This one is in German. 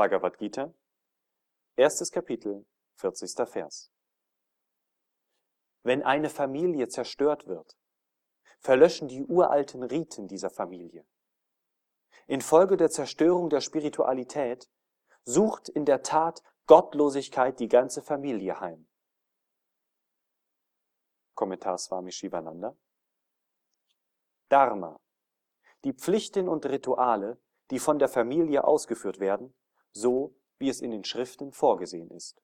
Bhagavad Gita, erstes Kapitel, 40. Vers. Wenn eine Familie zerstört wird, verlöschen die uralten Riten dieser Familie. Infolge der Zerstörung der Spiritualität sucht in der Tat Gottlosigkeit die ganze Familie heim. Kommentar Swami Shivananda. Dharma. Die Pflichten und Rituale, die von der Familie ausgeführt werden, so wie es in den Schriften vorgesehen ist